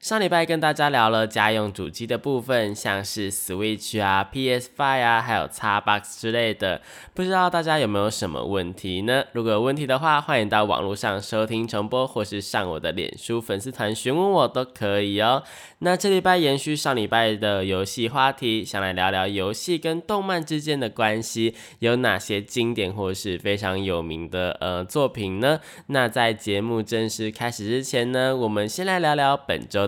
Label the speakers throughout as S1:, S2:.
S1: 上礼拜跟大家聊了家用主机的部分，像是 Switch 啊、PS Five 啊，还有 Xbox 之类的，不知道大家有没有什么问题呢？如果有问题的话，欢迎到网络上收听重播，或是上我的脸书粉丝团询问我都可以哦。那这礼拜延续上礼拜的游戏话题，想来聊聊游戏跟动漫之间的关系，有哪些经典或是非常有名的呃作品呢？那在节目正式开始之前呢，我们先来聊聊本周。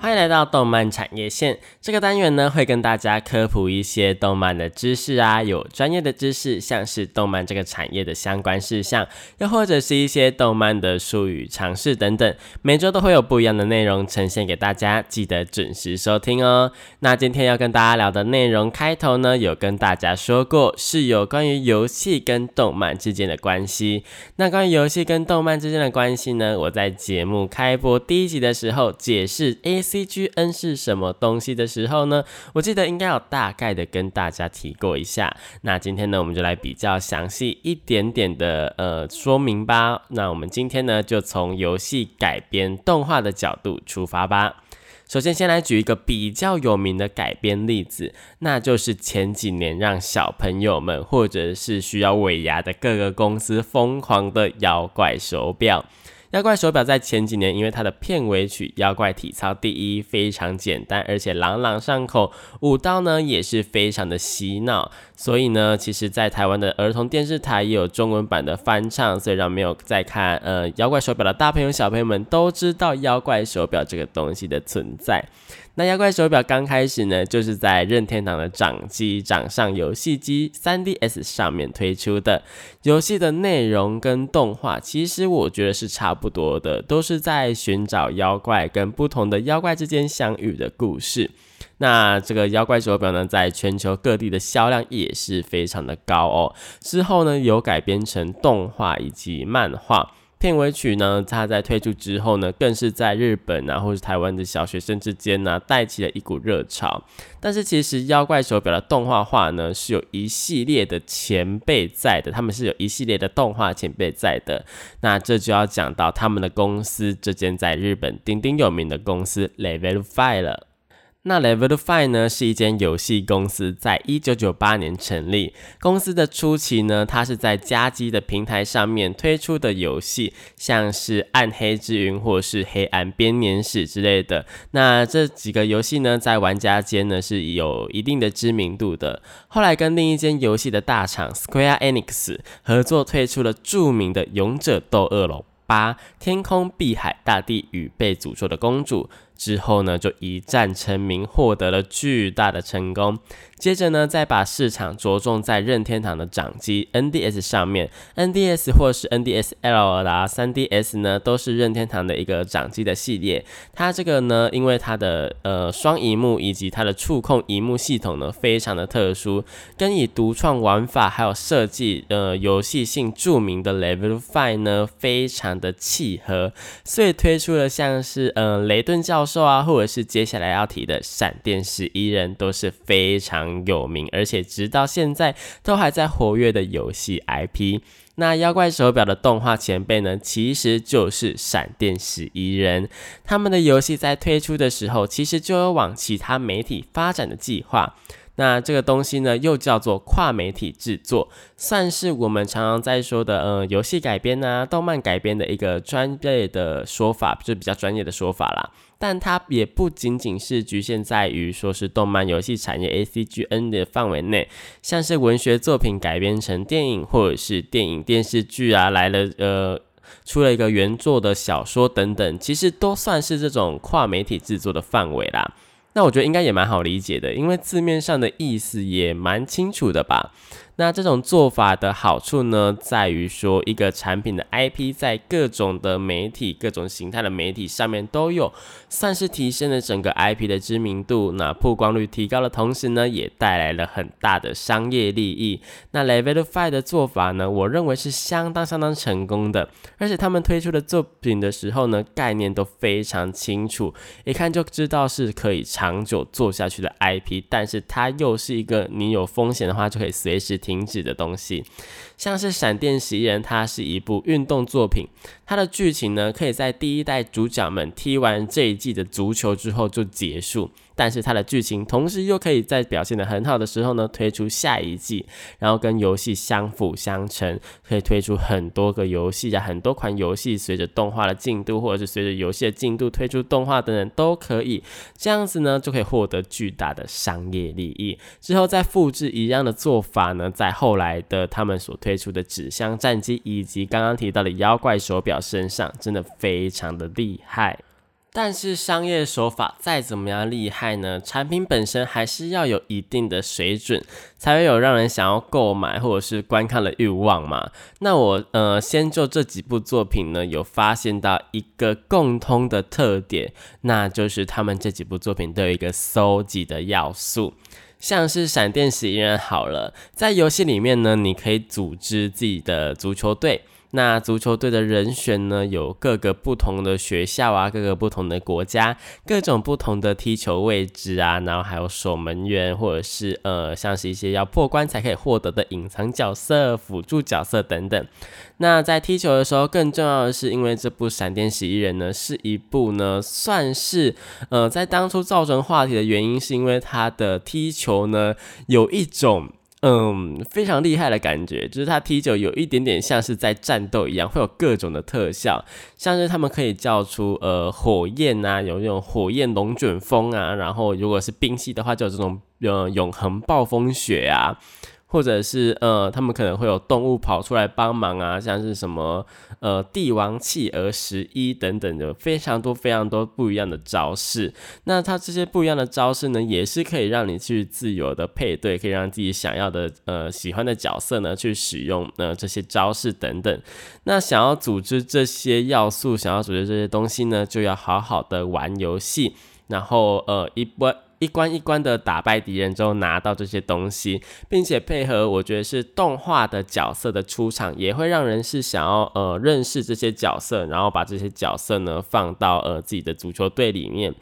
S1: 欢迎来到动漫产业线这个单元呢，会跟大家科普一些动漫的知识啊，有专业的知识，像是动漫这个产业的相关事项，又或者是一些动漫的术语、常识等等。每周都会有不一样的内容呈现给大家，记得准时收听哦。那今天要跟大家聊的内容，开头呢有跟大家说过，是有关于游戏跟动漫之间的关系。那关于游戏跟动漫之间的关系呢，我在节目开播第一集的时候解释 A。CGN 是什么东西的时候呢？我记得应该有大概的跟大家提过一下。那今天呢，我们就来比较详细一点点的呃说明吧。那我们今天呢，就从游戏改编动画的角度出发吧。首先，先来举一个比较有名的改编例子，那就是前几年让小朋友们或者是需要尾牙的各个公司疯狂的妖怪手表。妖怪手表在前几年，因为它的片尾曲《妖怪体操第一》非常简单，而且朗朗上口，舞蹈呢也是非常的洗脑，所以呢，其实，在台湾的儿童电视台也有中文版的翻唱，所以让没有在看呃妖怪手表的大朋友小朋友们都知道妖怪手表这个东西的存在。那妖怪手表刚开始呢，就是在任天堂的掌机掌上游戏机 3DS 上面推出的。游戏的内容跟动画，其实我觉得是差不多的，都是在寻找妖怪跟不同的妖怪之间相遇的故事。那这个妖怪手表呢，在全球各地的销量也是非常的高哦。之后呢，有改编成动画以及漫画。片尾曲呢，它在推出之后呢，更是在日本啊，或是台湾的小学生之间呢，带起了一股热潮。但是其实妖怪手表的动画化呢，是有一系列的前辈在的，他们是有一系列的动画前辈在的。那这就要讲到他们的公司，这间在日本鼎鼎有名的公司 Level Five 了。那 Level Five 呢是一间游戏公司，在一九九八年成立。公司的初期呢，它是在家机的平台上面推出的游戏，像是《暗黑之云》或是《黑暗编年史》之类的。那这几个游戏呢，在玩家间呢是有一定的知名度的。后来跟另一间游戏的大厂 Square Enix 合作，推出了著名的《勇者斗恶龙八：天空、碧海、大地与被诅咒的公主》。之后呢，就一战成名，获得了巨大的成功。接着呢，再把市场着重在任天堂的掌机 NDS 上面，NDS 或是 NDSL 啦，3DS 呢，都是任天堂的一个掌机的系列。它这个呢，因为它的呃双荧幕以及它的触控荧幕系统呢，非常的特殊，跟以独创玩法还有设计呃游戏性著名的 Level Five 呢，非常的契合，所以推出了像是呃雷顿教授啊，或者是接下来要提的闪电十一人，都是非常。有名，而且直到现在都还在活跃的游戏 IP。那妖怪手表的动画前辈呢，其实就是闪电十一人。他们的游戏在推出的时候，其实就有往其他媒体发展的计划。那这个东西呢，又叫做跨媒体制作，算是我们常常在说的，呃，游戏改编啊、动漫改编的一个专业的说法，就比较专业的说法啦。但它也不仅仅是局限在于说是动漫游戏产业 A C G N 的范围内，像是文学作品改编成电影，或者是电影电视剧啊，来了呃出了一个原作的小说等等，其实都算是这种跨媒体制作的范围啦。那我觉得应该也蛮好理解的，因为字面上的意思也蛮清楚的吧。那这种做法的好处呢，在于说一个产品的 IP 在各种的媒体、各种形态的媒体上面都有，算是提升了整个 IP 的知名度。那曝光率提高的同时呢，也带来了很大的商业利益。那 Level Five 的做法呢，我认为是相当相当成功的。而且他们推出的作品的时候呢，概念都非常清楚，一看就知道是可以长久做下去的 IP。但是它又是一个你有风险的话就可以随时。停止的东西，像是《闪电十一人》，它是一部运动作品，它的剧情呢，可以在第一代主角们踢完这一季的足球之后就结束。但是它的剧情同时又可以在表现的很好的时候呢，推出下一季，然后跟游戏相辅相成，可以推出很多个游戏啊，很多款游戏随着动画的进度，或者是随着游戏的进度推出动画等等都可以，这样子呢就可以获得巨大的商业利益。之后再复制一样的做法呢，在后来的他们所推推出的纸箱战机以及刚刚提到的妖怪手表身上，真的非常的厉害。但是商业手法再怎么样厉害呢？产品本身还是要有一定的水准，才会有让人想要购买或者是观看的欲望嘛。那我呃，先就这几部作品呢，有发现到一个共通的特点，那就是他们这几部作品都有一个搜集的要素，像是闪电十一人好了，在游戏里面呢，你可以组织自己的足球队。那足球队的人选呢，有各个不同的学校啊，各个不同的国家，各种不同的踢球位置啊，然后还有守门员，或者是呃，像是一些要破关才可以获得的隐藏角色、辅助角色等等。那在踢球的时候，更重要的是，因为这部《闪电十一人》呢，是一部呢，算是呃，在当初造成话题的原因，是因为他的踢球呢，有一种。嗯，非常厉害的感觉，就是他踢球有一点点像是在战斗一样，会有各种的特效，像是他们可以叫出呃火焰啊，有那种火焰龙卷风啊，然后如果是冰系的话，就有这种呃永恒暴风雪啊。或者是呃，他们可能会有动物跑出来帮忙啊，像是什么呃帝王企鹅十一等等的非常多非常多不一样的招式。那它这些不一样的招式呢，也是可以让你去自由的配对，可以让自己想要的呃喜欢的角色呢去使用呃这些招式等等。那想要组织这些要素，想要组织这些东西呢，就要好好的玩游戏，然后呃一波。一关一关的打败敌人之后拿到这些东西，并且配合我觉得是动画的角色的出场，也会让人是想要呃认识这些角色，然后把这些角色呢放到呃自己的足球队里面。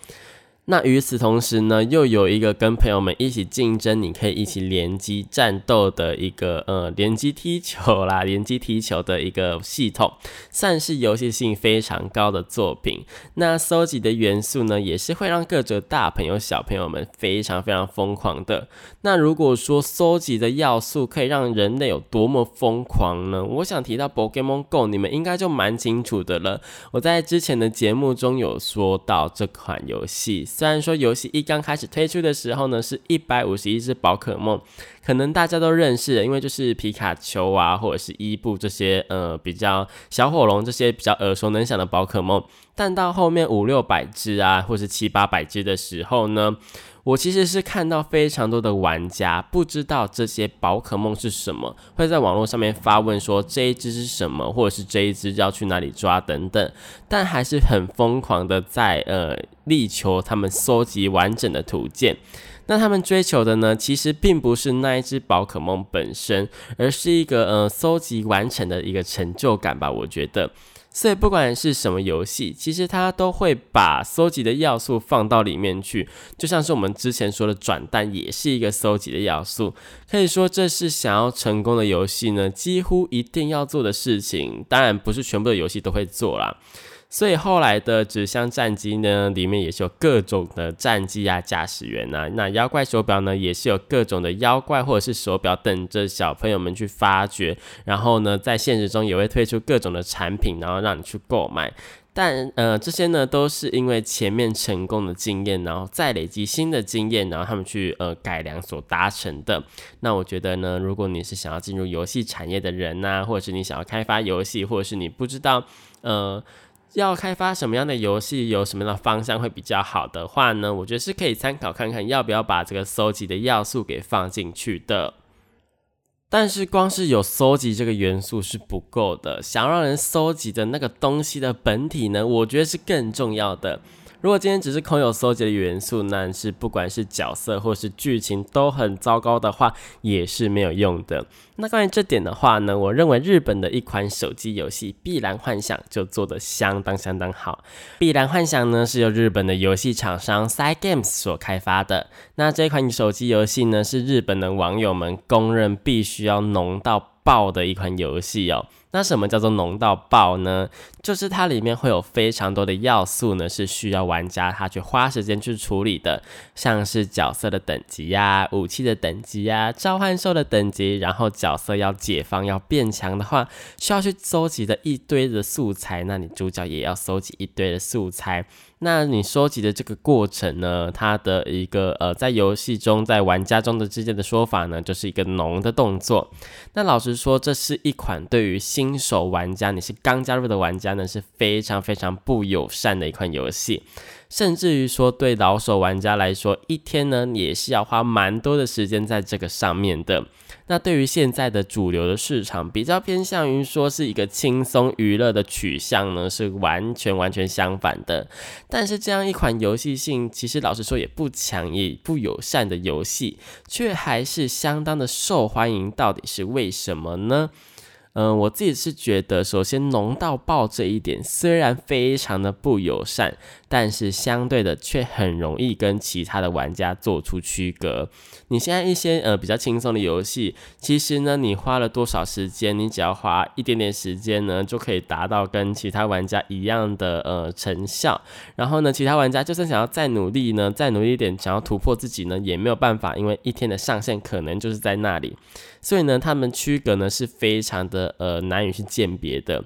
S1: 那与此同时呢，又有一个跟朋友们一起竞争，你可以一起联机战斗的一个呃联机踢球啦，联机踢球的一个系统，算是游戏性非常高的作品。那搜集的元素呢，也是会让各种大朋友小朋友们非常非常疯狂的。那如果说搜集的要素可以让人类有多么疯狂呢？我想提到 Pokemon Go，你们应该就蛮清楚的了。我在之前的节目中有说到这款游戏。虽然说游戏一刚开始推出的时候呢，是一百五十一只宝可梦，可能大家都认识，因为就是皮卡丘啊，或者是伊布这些呃比较小火龙这些比较耳熟能详的宝可梦。但到后面五六百只啊，或是七八百只的时候呢？我其实是看到非常多的玩家不知道这些宝可梦是什么，会在网络上面发问说这一只是什么，或者是这一只要去哪里抓等等，但还是很疯狂的在呃力求他们搜集完整的图鉴。那他们追求的呢，其实并不是那一只宝可梦本身，而是一个呃搜集完成的一个成就感吧，我觉得。所以不管是什么游戏，其实它都会把搜集的要素放到里面去，就像是我们之前说的转蛋，也是一个搜集的要素。可以说这是想要成功的游戏呢，几乎一定要做的事情。当然不是全部的游戏都会做啦。所以后来的纸箱战机呢，里面也是有各种的战机啊、驾驶员啊。那妖怪手表呢，也是有各种的妖怪或者是手表等着小朋友们去发掘。然后呢，在现实中也会推出各种的产品，然后让你去购买。但呃，这些呢都是因为前面成功的经验，然后再累积新的经验，然后他们去呃改良所达成的。那我觉得呢，如果你是想要进入游戏产业的人呐，或者是你想要开发游戏，或者是你不知道呃要开发什么样的游戏，有什么样的方向会比较好的话呢，我觉得是可以参考看看要不要把这个搜集的要素给放进去的。但是光是有搜集这个元素是不够的，想让人搜集的那个东西的本体呢，我觉得是更重要的。如果今天只是空有搜集的元素，那是不管是角色或是剧情都很糟糕的话，也是没有用的。那关于这点的话呢，我认为日本的一款手机游戏《碧蓝幻想》就做得相当相当好。《碧蓝幻想》呢是由日本的游戏厂商 Side Games 所开发的。那这款手机游戏呢，是日本的网友们公认必须要浓到爆的一款游戏哦。那什么叫做浓到爆呢？就是它里面会有非常多的要素呢，是需要玩家他去花时间去处理的，像是角色的等级呀、武器的等级呀、召唤兽的等级，然后角色要解放要变强的话，需要去搜集的一堆的素材，那你主角也要搜集一堆的素材。那你收集的这个过程呢？它的一个呃，在游戏中，在玩家中的之间的说法呢，就是一个浓的动作。那老实说，这是一款对于新手玩家，你是刚加入的玩家呢，是非常非常不友善的一款游戏。甚至于说，对老手玩家来说，一天呢也是要花蛮多的时间在这个上面的。那对于现在的主流的市场，比较偏向于说是一个轻松娱乐的取向呢，是完全完全相反的。但是这样一款游戏性其实老实说也不强也不友善的游戏，却还是相当的受欢迎，到底是为什么呢？嗯，我自己是觉得，首先浓到爆这一点虽然非常的不友善，但是相对的却很容易跟其他的玩家做出区隔。你现在一些呃比较轻松的游戏，其实呢，你花了多少时间，你只要花一点点时间呢，就可以达到跟其他玩家一样的呃成效。然后呢，其他玩家就算想要再努力呢，再努力一点，想要突破自己呢，也没有办法，因为一天的上限可能就是在那里。所以呢，他们区隔呢是非常的呃难以去鉴别的。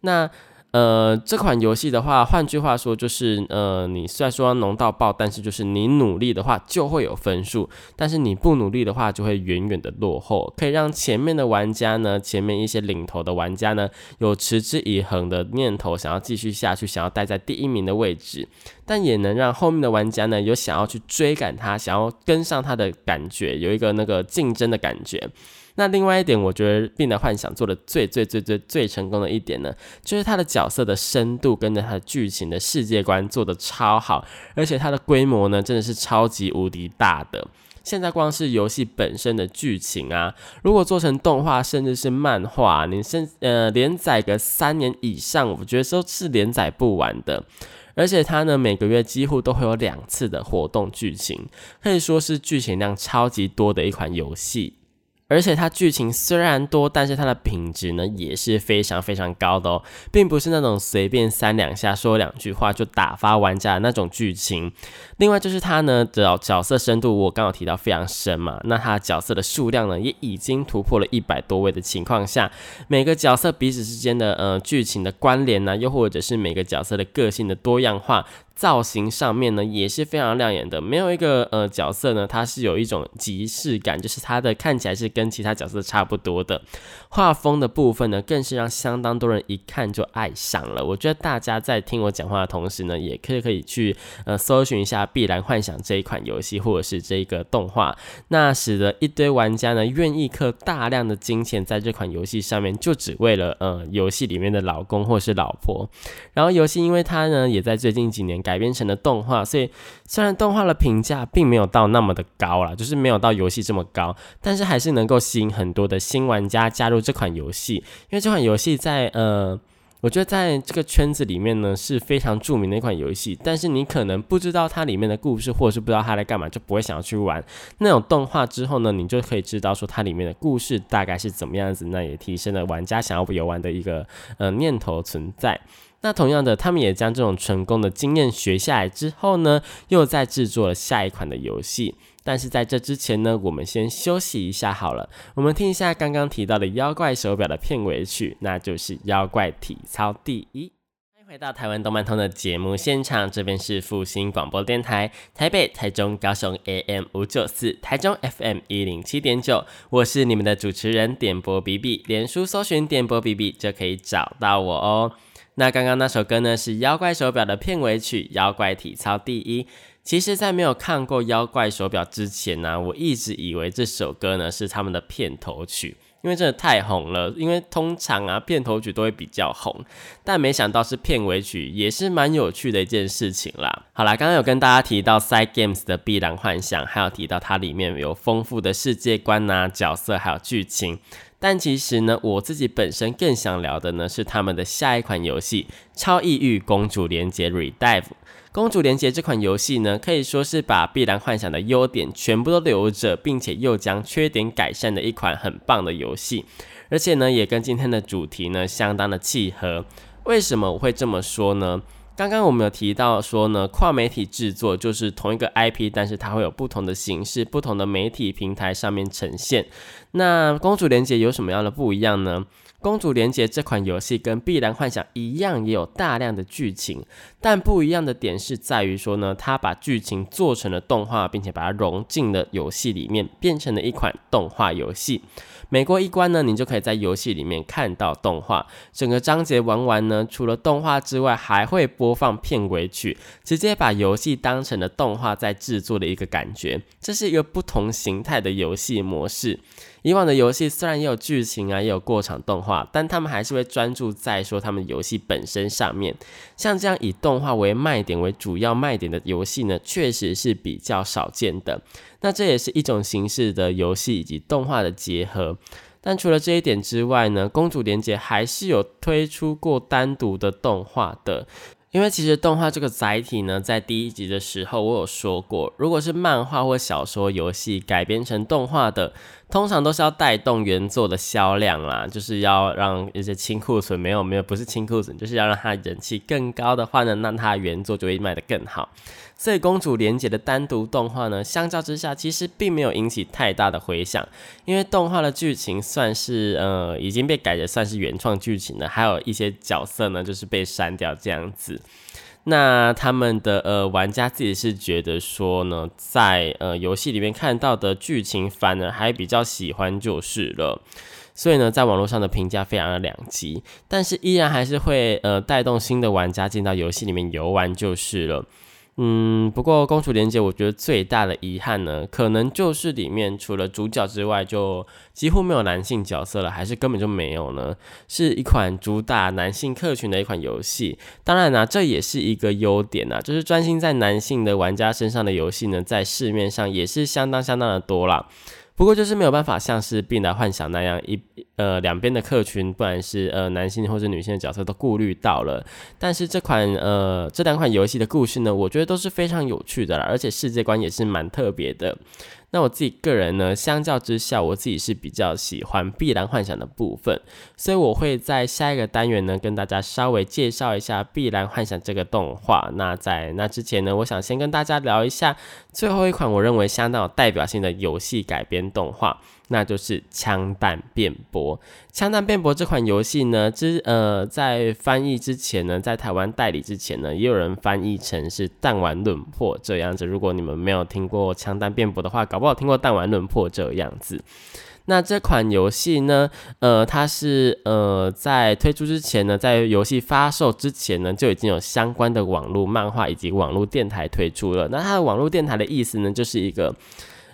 S1: 那呃这款游戏的话，换句话说就是呃你虽然说浓到爆，但是就是你努力的话就会有分数，但是你不努力的话就会远远的落后，可以让前面的玩家呢，前面一些领头的玩家呢有持之以恒的念头，想要继续下去，想要待在第一名的位置。但也能让后面的玩家呢有想要去追赶他，想要跟上他的感觉，有一个那个竞争的感觉。那另外一点，我觉得《病的幻想》做的最最最最最成功的一点呢，就是它的角色的深度跟着它的剧情的世界观做的超好，而且它的规模呢真的是超级无敌大的。现在光是游戏本身的剧情啊，如果做成动画甚至是漫画，你甚呃连载个三年以上，我觉得都是连载不完的。而且它呢每个月几乎都会有两次的活动剧情，可以说是剧情量超级多的一款游戏。而且它剧情虽然多，但是它的品质呢也是非常非常高的哦，并不是那种随便三两下说两句话就打发玩家的那种剧情。另外就是它呢的角色深度，我刚刚提到非常深嘛，那它角色的数量呢也已经突破了一百多位的情况下，每个角色彼此之间的呃剧情的关联呢，又或者是每个角色的个性的多样化。造型上面呢也是非常亮眼的，没有一个呃角色呢，它是有一种即视感，就是它的看起来是跟其他角色差不多的。画风的部分呢，更是让相当多人一看就爱上了。我觉得大家在听我讲话的同时呢，也可以可以去呃搜寻一下《碧蓝幻想》这一款游戏或者是这个动画，那使得一堆玩家呢愿意氪大量的金钱在这款游戏上面，就只为了呃游戏里面的老公或是老婆。然后游戏因为它呢也在最近几年改编成了动画，所以虽然动画的评价并没有到那么的高了，就是没有到游戏这么高，但是还是能够吸引很多的新玩家加入。这款游戏，因为这款游戏在呃，我觉得在这个圈子里面呢是非常著名的一款游戏，但是你可能不知道它里面的故事，或者是不知道它在干嘛，就不会想要去玩。那种动画之后呢，你就可以知道说它里面的故事大概是怎么样子，那也提升了玩家想要游玩的一个呃念头存在。那同样的，他们也将这种成功的经验学下来之后呢，又在制作了下一款的游戏。但是在这之前呢，我们先休息一下好了。我们听一下刚刚提到的妖怪手表的片尾曲，那就是《妖怪体操第一》。欢迎回到台湾动漫通的节目现场，这边是复兴广播电台，台北、台中、高雄 AM 五九四，台中 FM 一零七点九。我是你们的主持人点播 B B，脸书搜寻点播 B B 就可以找到我哦。那刚刚那首歌呢，是《妖怪手表》的片尾曲，《妖怪体操第一》。其实，在没有看过《妖怪手表》之前呢，我一直以为这首歌呢是他们的片头曲，因为真的太红了。因为通常啊，片头曲都会比较红，但没想到是片尾曲，也是蛮有趣的一件事情啦。好啦，刚刚有跟大家提到《Side Games》的《碧蓝幻想》，还有提到它里面有丰富的世界观呐、角色还有剧情。但其实呢，我自己本身更想聊的呢是他们的下一款游戏《超异域公主连结 Redive》。公主连结这款游戏呢，可以说是把碧蓝幻想的优点全部都留着，并且又将缺点改善的一款很棒的游戏。而且呢，也跟今天的主题呢相当的契合。为什么我会这么说呢？刚刚我们有提到说呢，跨媒体制作就是同一个 IP，但是它会有不同的形式、不同的媒体平台上面呈现。那公主连结有什么样的不一样呢？公主连结这款游戏跟碧蓝幻想一样，也有大量的剧情，但不一样的点是在于说呢，它把剧情做成了动画，并且把它融进了游戏里面，变成了一款动画游戏。每过一关呢，你就可以在游戏里面看到动画。整个章节玩完呢，除了动画之外，还会播放片尾曲，直接把游戏当成了动画在制作的一个感觉。这是一个不同形态的游戏模式。以往的游戏虽然也有剧情啊，也有过场动画，但他们还是会专注在说他们游戏本身上面。像这样以动画为卖点为主要卖点的游戏呢，确实是比较少见的。那这也是一种形式的游戏以及动画的结合。但除了这一点之外呢，公主连结还是有推出过单独的动画的。因为其实动画这个载体呢，在第一集的时候我有说过，如果是漫画或小说、游戏改编成动画的。通常都是要带动原作的销量啦，就是要让一些清库存没有没有不是清库存，就是要让它人气更高的话呢，那它原作就会卖得更好。所以公主连结的单独动画呢，相较之下其实并没有引起太大的回响，因为动画的剧情算是呃已经被改的算是原创剧情了，还有一些角色呢就是被删掉这样子。那他们的呃玩家自己是觉得说呢，在呃游戏里面看到的剧情反而还比较喜欢就是了，所以呢，在网络上的评价非常的两极，但是依然还是会呃带动新的玩家进到游戏里面游玩就是了。嗯，不过《公主连结》我觉得最大的遗憾呢，可能就是里面除了主角之外，就几乎没有男性角色了，还是根本就没有呢？是一款主打男性客群的一款游戏。当然呢，这也是一个优点啊，就是专心在男性的玩家身上的游戏呢，在市面上也是相当相当的多啦。不过就是没有办法像是《病来幻想》那样一呃两边的客群，不管是呃男性或者女性的角色都顾虑到了。但是这款呃这两款游戏的故事呢，我觉得都是非常有趣的啦，而且世界观也是蛮特别的。那我自己个人呢，相较之下，我自己是比较喜欢《碧蓝幻想》的部分，所以我会在下一个单元呢，跟大家稍微介绍一下《碧蓝幻想》这个动画。那在那之前呢，我想先跟大家聊一下最后一款我认为相当有代表性的游戏改编动画。那就是《枪弹辩驳》。《枪弹辩驳》这款游戏呢，之呃，在翻译之前呢，在台湾代理之前呢，也有人翻译成是《弹丸论破》这样子。如果你们没有听过《枪弹辩驳》的话，搞不好听过《弹丸论破》这样子。那这款游戏呢，呃，它是呃，在推出之前呢，在游戏发售之前呢，就已经有相关的网络漫画以及网络电台推出了。那它的网络电台的意思呢，就是一个。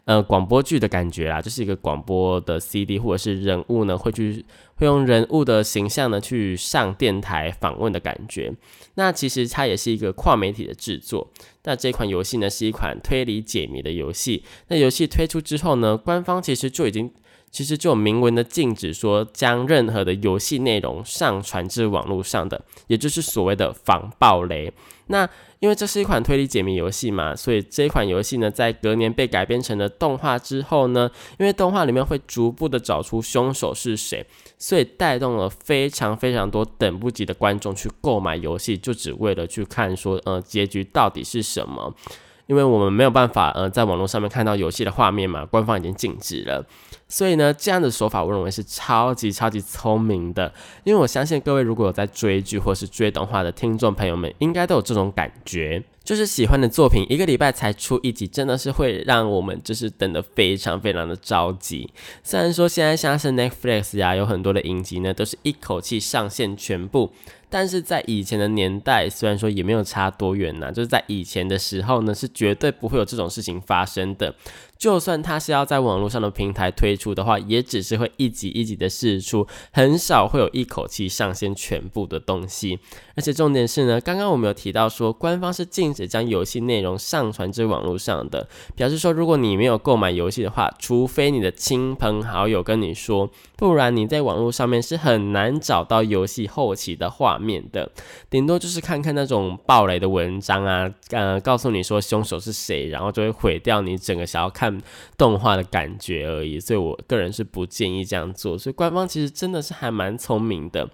S1: 呃，广播剧的感觉啦，就是一个广播的 CD，或者是人物呢会去会用人物的形象呢去上电台访问的感觉。那其实它也是一个跨媒体的制作。那这款游戏呢是一款推理解谜的游戏。那游戏推出之后呢，官方其实就已经其实就有明文的禁止说将任何的游戏内容上传至网络上的，也就是所谓的防暴雷。那因为这是一款推理解谜游戏嘛，所以这款游戏呢，在隔年被改编成了动画之后呢，因为动画里面会逐步的找出凶手是谁，所以带动了非常非常多等不及的观众去购买游戏，就只为了去看说，呃，结局到底是什么。因为我们没有办法，呃，在网络上面看到游戏的画面嘛，官方已经禁止了。所以呢，这样的手法我认为是超级超级聪明的。因为我相信各位如果有在追剧或是追动画的听众朋友们，应该都有这种感觉，就是喜欢的作品一个礼拜才出一集，真的是会让我们就是等得非常非常的着急。虽然说现在像是 Netflix 呀，有很多的影集呢，都是一口气上线全部。但是在以前的年代，虽然说也没有差多远呐，就是在以前的时候呢，是绝对不会有这种事情发生的。就算它是要在网络上的平台推出的话，也只是会一集一集的试出，很少会有一口气上线全部的东西。而且重点是呢，刚刚我们有提到说，官方是禁止将游戏内容上传至网络上的，表示说，如果你没有购买游戏的话，除非你的亲朋好友跟你说，不然你在网络上面是很难找到游戏后期的画面的，顶多就是看看那种暴雷的文章啊，呃，告诉你说凶手是谁，然后就会毁掉你整个想要看。动画的感觉而已，所以我个人是不建议这样做。所以官方其实真的是还蛮聪明的。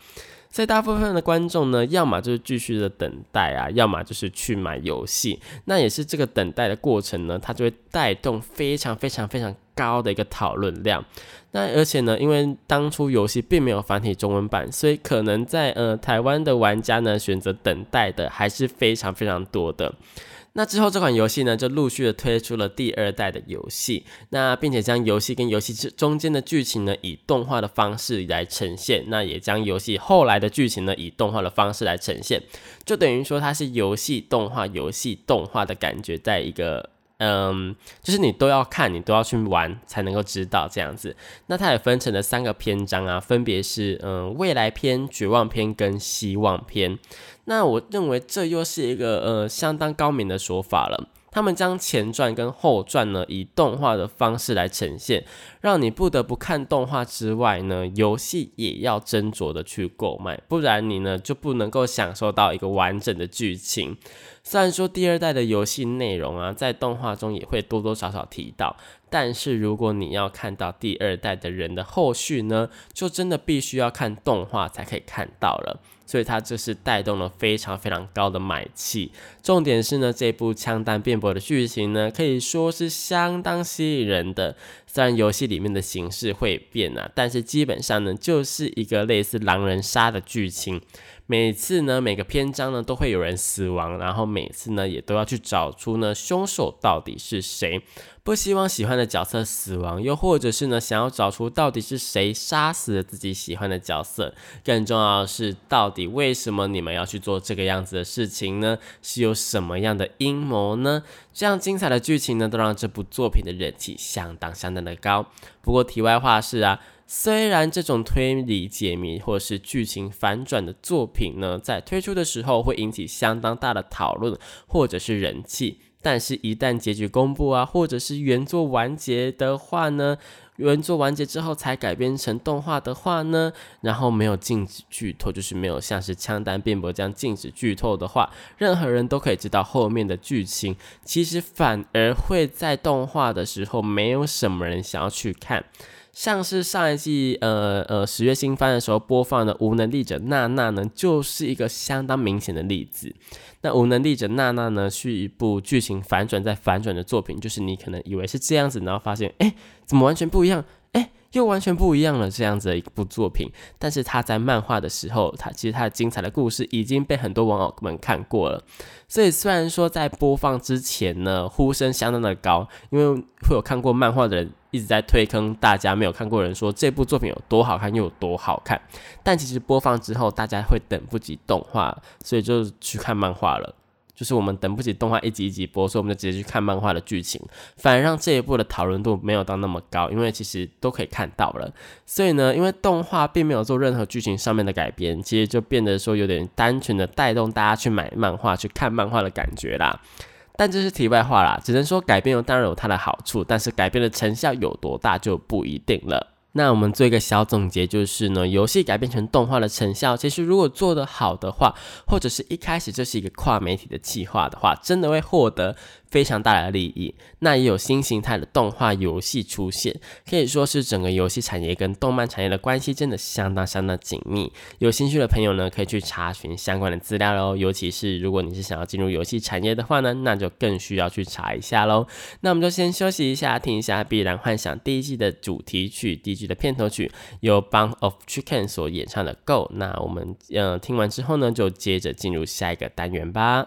S1: 所以大部分的观众呢，要么就是继续的等待啊，要么就是去买游戏。那也是这个等待的过程呢，它就会带动非常非常非常高的一个讨论量。那而且呢，因为当初游戏并没有繁体中文版，所以可能在呃台湾的玩家呢，选择等待的还是非常非常多的。那之后，这款游戏呢就陆续的推出了第二代的游戏，那并且将游戏跟游戏之中间的剧情呢以动画的方式来呈现，那也将游戏后来的剧情呢以动画的方式来呈现，就等于说它是游戏动画、游戏动画的感觉，在一个。嗯，就是你都要看，你都要去玩才能够知道这样子。那它也分成了三个篇章啊，分别是嗯未来篇、绝望篇跟希望篇。那我认为这又是一个呃相当高明的说法了。他们将前传跟后传呢以动画的方式来呈现，让你不得不看动画之外呢，游戏也要斟酌的去购买，不然你呢就不能够享受到一个完整的剧情。虽然说第二代的游戏内容啊，在动画中也会多多少少提到，但是如果你要看到第二代的人的后续呢，就真的必须要看动画才可以看到了。所以它这是带动了非常非常高的买气。重点是呢，这部枪弹辩驳的剧情呢，可以说是相当吸引人的。虽然游戏里面的形式会变啊，但是基本上呢，就是一个类似狼人杀的剧情。每次呢，每个篇章呢都会有人死亡，然后每次呢也都要去找出呢凶手到底是谁。不希望喜欢的角色死亡，又或者是呢想要找出到底是谁杀死了自己喜欢的角色。更重要的是，到底为什么你们要去做这个样子的事情呢？是有什么样的阴谋呢？这样精彩的剧情呢，都让这部作品的人气相当相当的高。不过题外话是啊。虽然这种推理解谜或是剧情反转的作品呢，在推出的时候会引起相当大的讨论或者是人气，但是，一旦结局公布啊，或者是原作完结的话呢，原作完结之后才改编成动画的话呢，然后没有禁止剧透，就是没有像是枪弹辩驳这样禁止剧透的话，任何人都可以知道后面的剧情，其实反而会在动画的时候没有什么人想要去看。像是上一季呃呃十月新番的时候播放的《无能力者娜娜》呢，就是一个相当明显的例子。那《无能力者娜娜》呢，是一部剧情反转再反转的作品，就是你可能以为是这样子，然后发现，哎，怎么完全不一样？又完全不一样了，这样子的一部作品。但是他在漫画的时候，他其实他的精彩的故事已经被很多网友们看过了。所以虽然说在播放之前呢，呼声相当的高，因为会有看过漫画的人一直在推坑大家没有看过人说这部作品有多好看又有多好看。但其实播放之后，大家会等不及动画，所以就去看漫画了。就是我们等不及动画一集一集播，所以我们就直接去看漫画的剧情，反而让这一部的讨论度没有到那么高，因为其实都可以看到了。所以呢，因为动画并没有做任何剧情上面的改编，其实就变得说有点单纯的带动大家去买漫画、去看漫画的感觉啦。但这是题外话啦，只能说改变当然有它的好处，但是改变的成效有多大就不一定了。那我们做一个小总结，就是呢，游戏改编成动画的成效，其实如果做得好的话，或者是一开始就是一个跨媒体的计划的话，真的会获得。非常大的利益，那也有新形态的动画游戏出现，可以说是整个游戏产业跟动漫产业的关系真的相当相当紧密。有兴趣的朋友呢，可以去查询相关的资料喽。尤其是如果你是想要进入游戏产业的话呢，那就更需要去查一下喽。那我们就先休息一下，听一下《必然幻想》第一季的主题曲，第一季的片头曲由 Bang of Chicken 所演唱的《Go》。那我们呃听完之后呢，就接着进入下一个单元吧。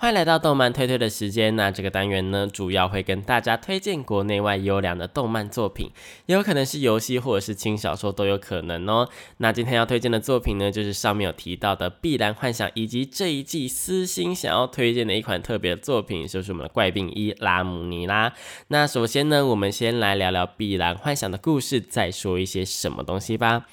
S1: 欢迎来到动漫推推的时间。那这个单元呢，主要会跟大家推荐国内外优良的动漫作品，也有可能是游戏或者是轻小说都有可能哦。那今天要推荐的作品呢，就是上面有提到的《碧蓝幻想》，以及这一季私心想要推荐的一款特别作品，就是我们的怪病一拉姆尼啦。那首先呢，我们先来聊聊《碧蓝幻想》的故事，再说一些什么东西吧。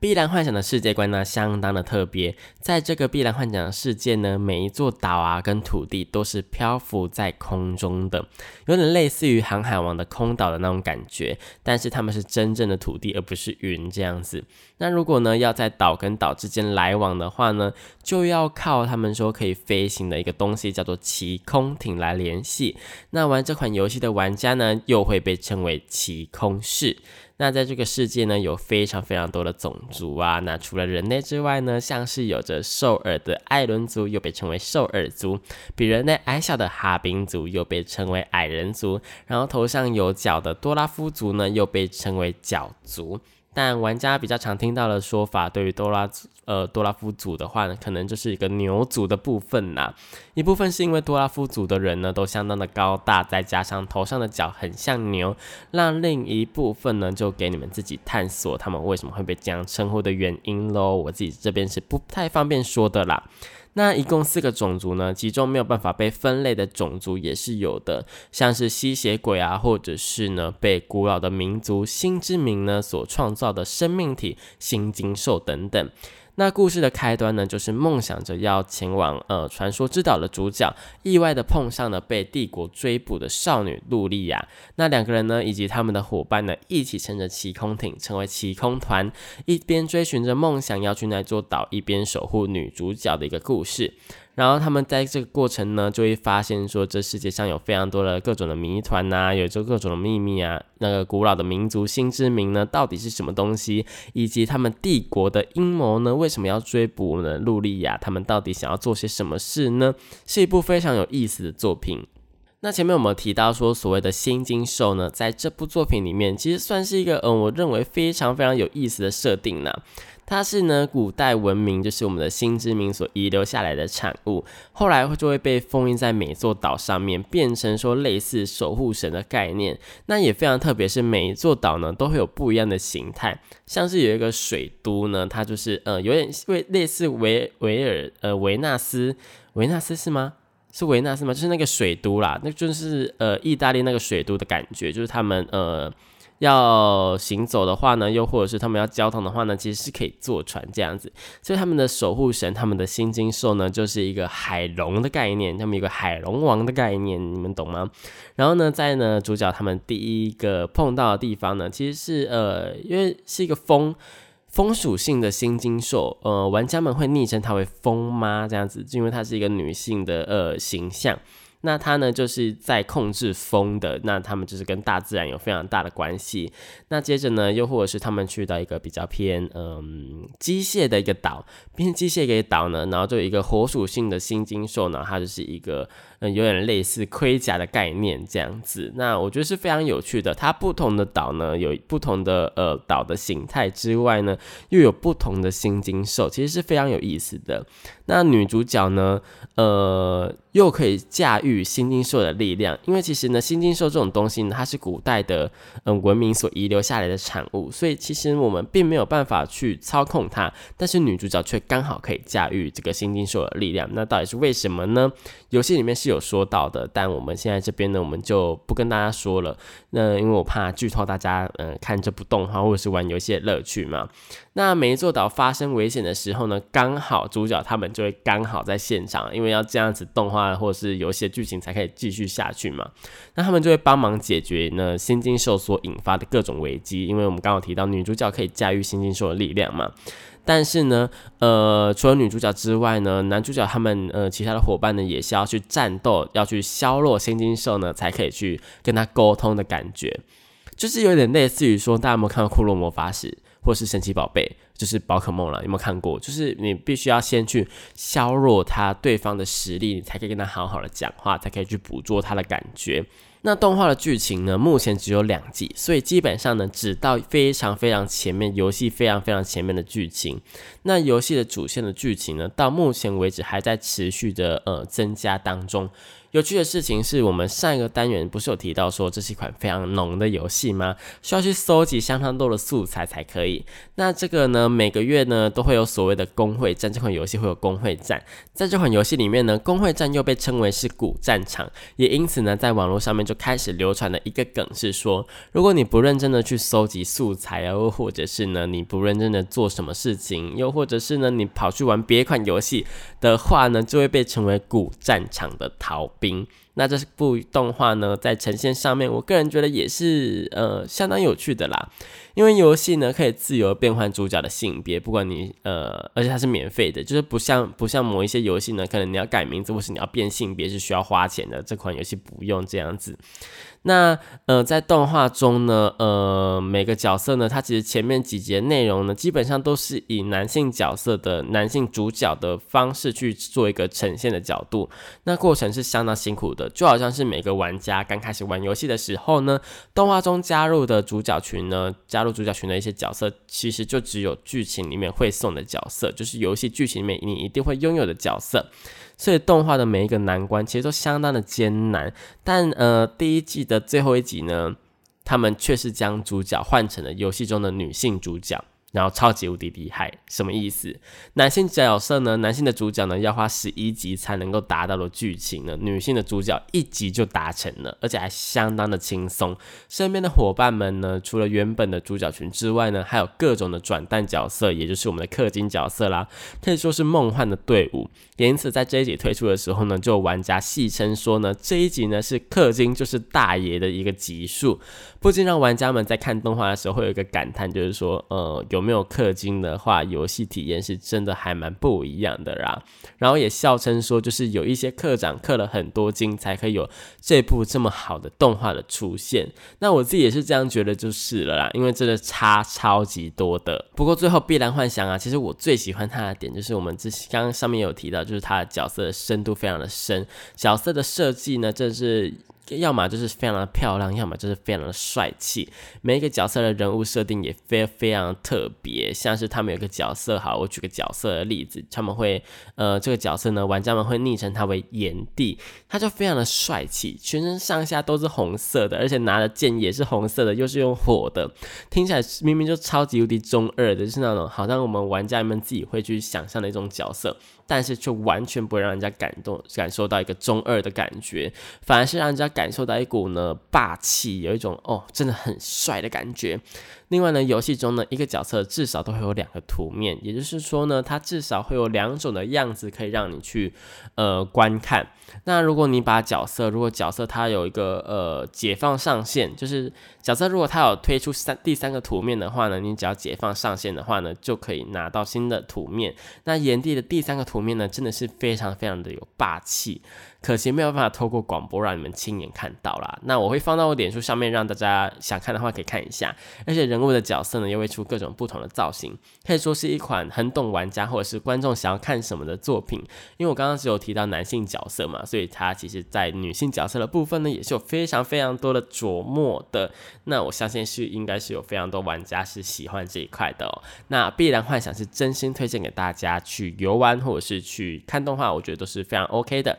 S1: 碧蓝幻想的世界观呢，相当的特别。在这个碧蓝幻想的世界呢，每一座岛啊跟土地都是漂浮在空中的，有点类似于航海王的空岛的那种感觉。但是他们是真正的土地，而不是云这样子。那如果呢要在岛跟岛之间来往的话呢，就要靠他们说可以飞行的一个东西，叫做奇空艇来联系。那玩这款游戏的玩家呢，又会被称为奇空士。那在这个世界呢，有非常非常多的种族啊。那除了人类之外呢，像是有着兽耳的艾伦族，又被称为兽耳族；比人类矮小的哈宾族，又被称为矮人族；然后头上有角的多拉夫族呢，又被称为角族。但玩家比较常听到的说法，对于多拉呃多拉夫族的话呢，可能就是一个牛族的部分呐。一部分是因为多拉夫族的人呢都相当的高大，再加上头上的角很像牛，让另一部分呢就给你们自己探索他们为什么会被这样称呼的原因喽。我自己这边是不太方便说的啦。那一共四个种族呢，其中没有办法被分类的种族也是有的，像是吸血鬼啊，或者是呢被古老的民族心之名呢所创造的生命体新精兽等等。那故事的开端呢，就是梦想着要前往呃传说之岛的主角，意外的碰上了被帝国追捕的少女露莉亚。那两个人呢，以及他们的伙伴呢，一起乘着奇空艇，成为奇空团，一边追寻着梦想要去那座岛，一边守护女主角的一个故事。然后他们在这个过程呢，就会发现说，这世界上有非常多的各种的谜团呐，有着各种的秘密啊。那个古老的民族心之名呢，到底是什么东西？以及他们帝国的阴谋呢，为什么要追捕呢？露莉亚他们到底想要做些什么事呢？是一部非常有意思的作品。那前面我们提到说，所谓的新金兽呢，在这部作品里面，其实算是一个，嗯，我认为非常非常有意思的设定呢。它是呢古代文明，就是我们的新之民所遗留下来的产物，后来就会被封印在每座岛上面，变成说类似守护神的概念。那也非常特别，是每一座岛呢都会有不一样的形态，像是有一个水都呢，它就是呃有点为类似维维尔呃维纳斯维纳斯是吗？是维纳斯吗？就是那个水都啦，那就是呃意大利那个水都的感觉，就是他们呃。要行走的话呢，又或者是他们要交通的话呢，其实是可以坐船这样子。所以他们的守护神，他们的新金兽呢，就是一个海龙的概念，他们有个海龙王的概念，你们懂吗？然后呢，在呢主角他们第一个碰到的地方呢，其实是呃，因为是一个风风属性的新金兽，呃，玩家们会昵称它为风妈这样子，因为它是一个女性的呃形象。那它呢，就是在控制风的。那他们就是跟大自然有非常大的关系。那接着呢，又或者是他们去到一个比较偏嗯机械的一个岛，偏机械一个岛呢，然后就有一个火属性的新金兽呢，它就是一个。嗯，有点类似盔甲的概念这样子，那我觉得是非常有趣的。它不同的岛呢，有不同的呃岛的形态之外呢，又有不同的新金兽，其实是非常有意思的。那女主角呢，呃，又可以驾驭驭新金兽的力量。因为其实呢，新金兽这种东西呢，它是古代的嗯文明所遗留下来的产物，所以其实我们并没有办法去操控它。但是女主角却刚好可以驾驭这个新金兽的力量。那到底是为什么呢？游戏里面是有说到的，但我们现在这边呢，我们就不跟大家说了。那因为我怕剧透大家嗯看这部动画或者是玩游戏的乐趣嘛。那每一座岛发生危险的时候呢，刚好主角他们就会刚好在现场，因为要这样子动画或者是游戏剧情才可以继续下去嘛。那他们就会帮忙解决呢新金兽所引发的各种危机，因为我们刚好提到女主角可以驾驭新金兽的力量嘛。但是呢，呃，除了女主角之外呢，男主角他们呃其他的伙伴呢也是要去战斗，要去削弱新金兽呢，才可以去跟他沟通的感觉，就是有点类似于说，大家有没有看到《库洛魔法使》或是《神奇宝贝》，就是宝可梦了，有没有看过？就是你必须要先去削弱他对方的实力，你才可以跟他好好的讲话，才可以去捕捉他的感觉。那动画的剧情呢？目前只有两季，所以基本上呢，只到非常非常前面，游戏非常非常前面的剧情。那游戏的主线的剧情呢，到目前为止还在持续的呃增加当中。有趣的事情是我们上一个单元不是有提到说这是一款非常浓的游戏吗？需要去搜集相当多的素材才可以。那这个呢，每个月呢都会有所谓的工会战，这款游戏会有工会战。在这款游戏里面呢，工会战又被称为是古战场，也因此呢，在网络上面就开始流传的一个梗是说，如果你不认真的去搜集素材啊，又或者是呢你不认真的做什么事情，又或者是呢你跑去玩别款游戏的话呢，就会被称为古战场的逃。兵，兵，那这部动画呢，在呈现上面，我个人觉得也是呃相当有趣的啦。因为游戏呢可以自由变换主角的性别，不管你呃，而且它是免费的，就是不像不像某一些游戏呢，可能你要改名字或是你要变性别是需要花钱的。这款游戏不用这样子。那呃，在动画中呢，呃，每个角色呢，它其实前面几节内容呢，基本上都是以男性角色的男性主角的方式去做一个呈现的角度。那过程是相当辛苦的，就好像是每个玩家刚开始玩游戏的时候呢，动画中加入的主角群呢，加入主角群的一些角色，其实就只有剧情里面会送的角色，就是游戏剧情里面你一定会拥有的角色。所以动画的每一个难关其实都相当的艰难，但呃第一季的最后一集呢，他们却是将主角换成了游戏中的女性主角。然后超级无敌厉害，什么意思？男性角色呢？男性的主角呢，要花十一集才能够达到的剧情呢？女性的主角一集就达成了，而且还相当的轻松。身边的伙伴们呢，除了原本的主角群之外呢，还有各种的转蛋角色，也就是我们的氪金角色啦，可以说是梦幻的队伍。也因此，在这一集推出的时候呢，就玩家戏称说呢，这一集呢是氪金就是大爷的一个集数，不禁让玩家们在看动画的时候会有一个感叹，就是说，呃，有。有没有氪金的话，游戏体验是真的还蛮不一样的啦。然后也笑称说，就是有一些课长氪了很多金，才可以有这部这么好的动画的出现。那我自己也是这样觉得，就是了啦，因为真的差超级多的。不过最后必然幻想啊，其实我最喜欢它的点就是我们之刚刚上面有提到，就是它的角色的深度非常的深，角色的设计呢，真是。要么就是非常的漂亮，要么就是非常的帅气。每一个角色的人物设定也非非常特别，像是他们有个角色，好，我举个角色的例子，他们会，呃，这个角色呢，玩家们会昵称他为炎帝，他就非常的帅气，全身上下都是红色的，而且拿的剑也是红色的，又是用火的，听起来明明就超级无敌中二的，就是那种好像我们玩家们自己会去想象的一种角色。但是却完全不会让人家感动，感受到一个中二的感觉，反而是让人家感受到一股呢霸气，有一种哦真的很帅的感觉。另外呢，游戏中呢，一个角色至少都会有两个图面，也就是说呢，它至少会有两种的样子可以让你去呃观看。那如果你把角色，如果角色它有一个呃解放上限，就是角色如果它有推出三第三个图面的话呢，你只要解放上限的话呢，就可以拿到新的图面。那炎帝的第三个图面呢，真的是非常非常的有霸气。可惜没有办法透过广播让你们亲眼看到啦。那我会放到我脸书上面，让大家想看的话可以看一下。而且人物的角色呢，又会出各种不同的造型，可以说是一款很懂玩家或者是观众想要看什么的作品。因为我刚刚只有提到男性角色嘛，所以它其实在女性角色的部分呢，也是有非常非常多的琢磨的。那我相信是应该是有非常多玩家是喜欢这一块的。哦。那必然幻想是真心推荐给大家去游玩或者是去看动画，我觉得都是非常 OK 的。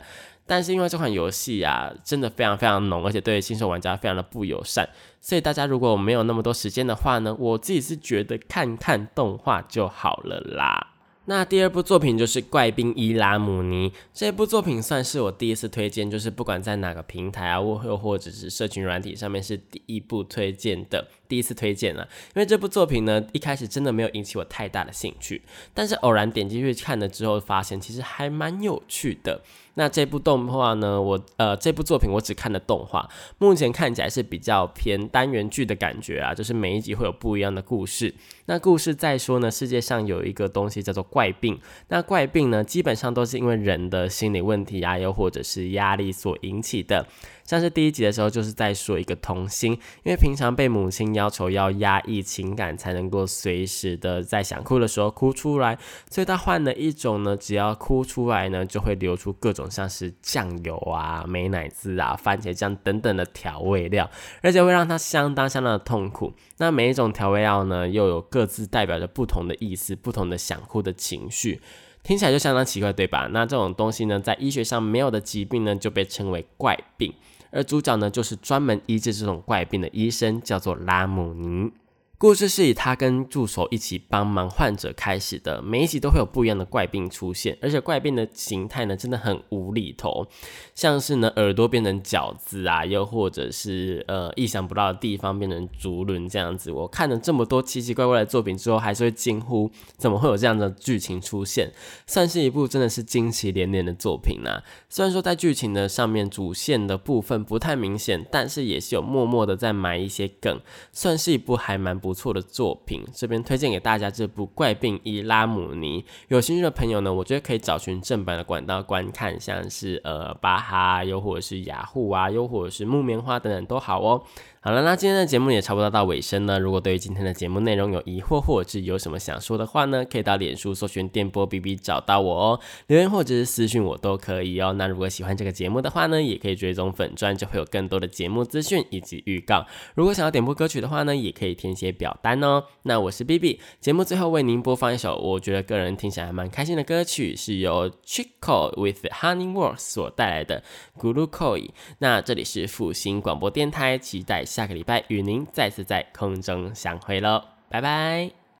S1: 但是因为这款游戏啊，真的非常非常浓，而且对新手玩家非常的不友善，所以大家如果没有那么多时间的话呢，我自己是觉得看看动画就好了啦。那第二部作品就是《怪兵伊拉姆尼》这部作品，算是我第一次推荐，就是不管在哪个平台啊，或又或者是社群软体上面，是第一部推荐的，第一次推荐了。因为这部作品呢，一开始真的没有引起我太大的兴趣，但是偶然点进去看了之后，发现其实还蛮有趣的。那这部动画呢？我呃，这部作品我只看了动画，目前看起来是比较偏单元剧的感觉啊，就是每一集会有不一样的故事。那故事再说呢，世界上有一个东西叫做怪病，那怪病呢，基本上都是因为人的心理问题啊，又或者是压力所引起的。像是第一集的时候，就是在说一个童心，因为平常被母亲要求要压抑情感，才能够随时的在想哭的时候哭出来，所以他换了一种呢，只要哭出来呢，就会流出各种像是酱油啊、美乃滋啊、番茄酱等等的调味料，而且会让他相当相当的痛苦。那每一种调味料呢，又有各自代表着不同的意思、不同的想哭的情绪，听起来就相当奇怪，对吧？那这种东西呢，在医学上没有的疾病呢，就被称为怪病。而主角呢，就是专门医治这种怪病的医生，叫做拉姆尼。故事是以他跟助手一起帮忙患者开始的，每一集都会有不一样的怪病出现，而且怪病的形态呢真的很无厘头，像是呢耳朵变成饺子啊，又或者是呃意想不到的地方变成竹轮这样子。我看了这么多奇奇怪怪的作品之后，还是会惊呼怎么会有这样的剧情出现，算是一部真的是惊奇连连的作品啊。虽然说在剧情的上面主线的部分不太明显，但是也是有默默的在埋一些梗，算是一部还蛮不。不错的作品，这边推荐给大家这部《怪病伊拉姆尼》。有兴趣的朋友呢，我觉得可以找寻正版的管道观看，像是呃巴哈，又或者是雅虎啊，又或者是木棉花等等都好哦。好了，那今天的节目也差不多到尾声了。如果对于今天的节目内容有疑惑，或者是有什么想说的话呢，可以到脸书搜寻电波 B B 找到我哦，留言或者是私讯我都可以哦。那如果喜欢这个节目的话呢，也可以追踪粉钻，就会有更多的节目资讯以及预告。如果想要点播歌曲的话呢，也可以填写表单哦。那我是 B B，节目最后为您播放一首我觉得个人听起来还蛮开心的歌曲，是由 Chico with Honeyworks 所带来的 Gulukoi。那这里是复兴广播电台，期待。下个礼拜与您再次在空中相会喽，拜拜。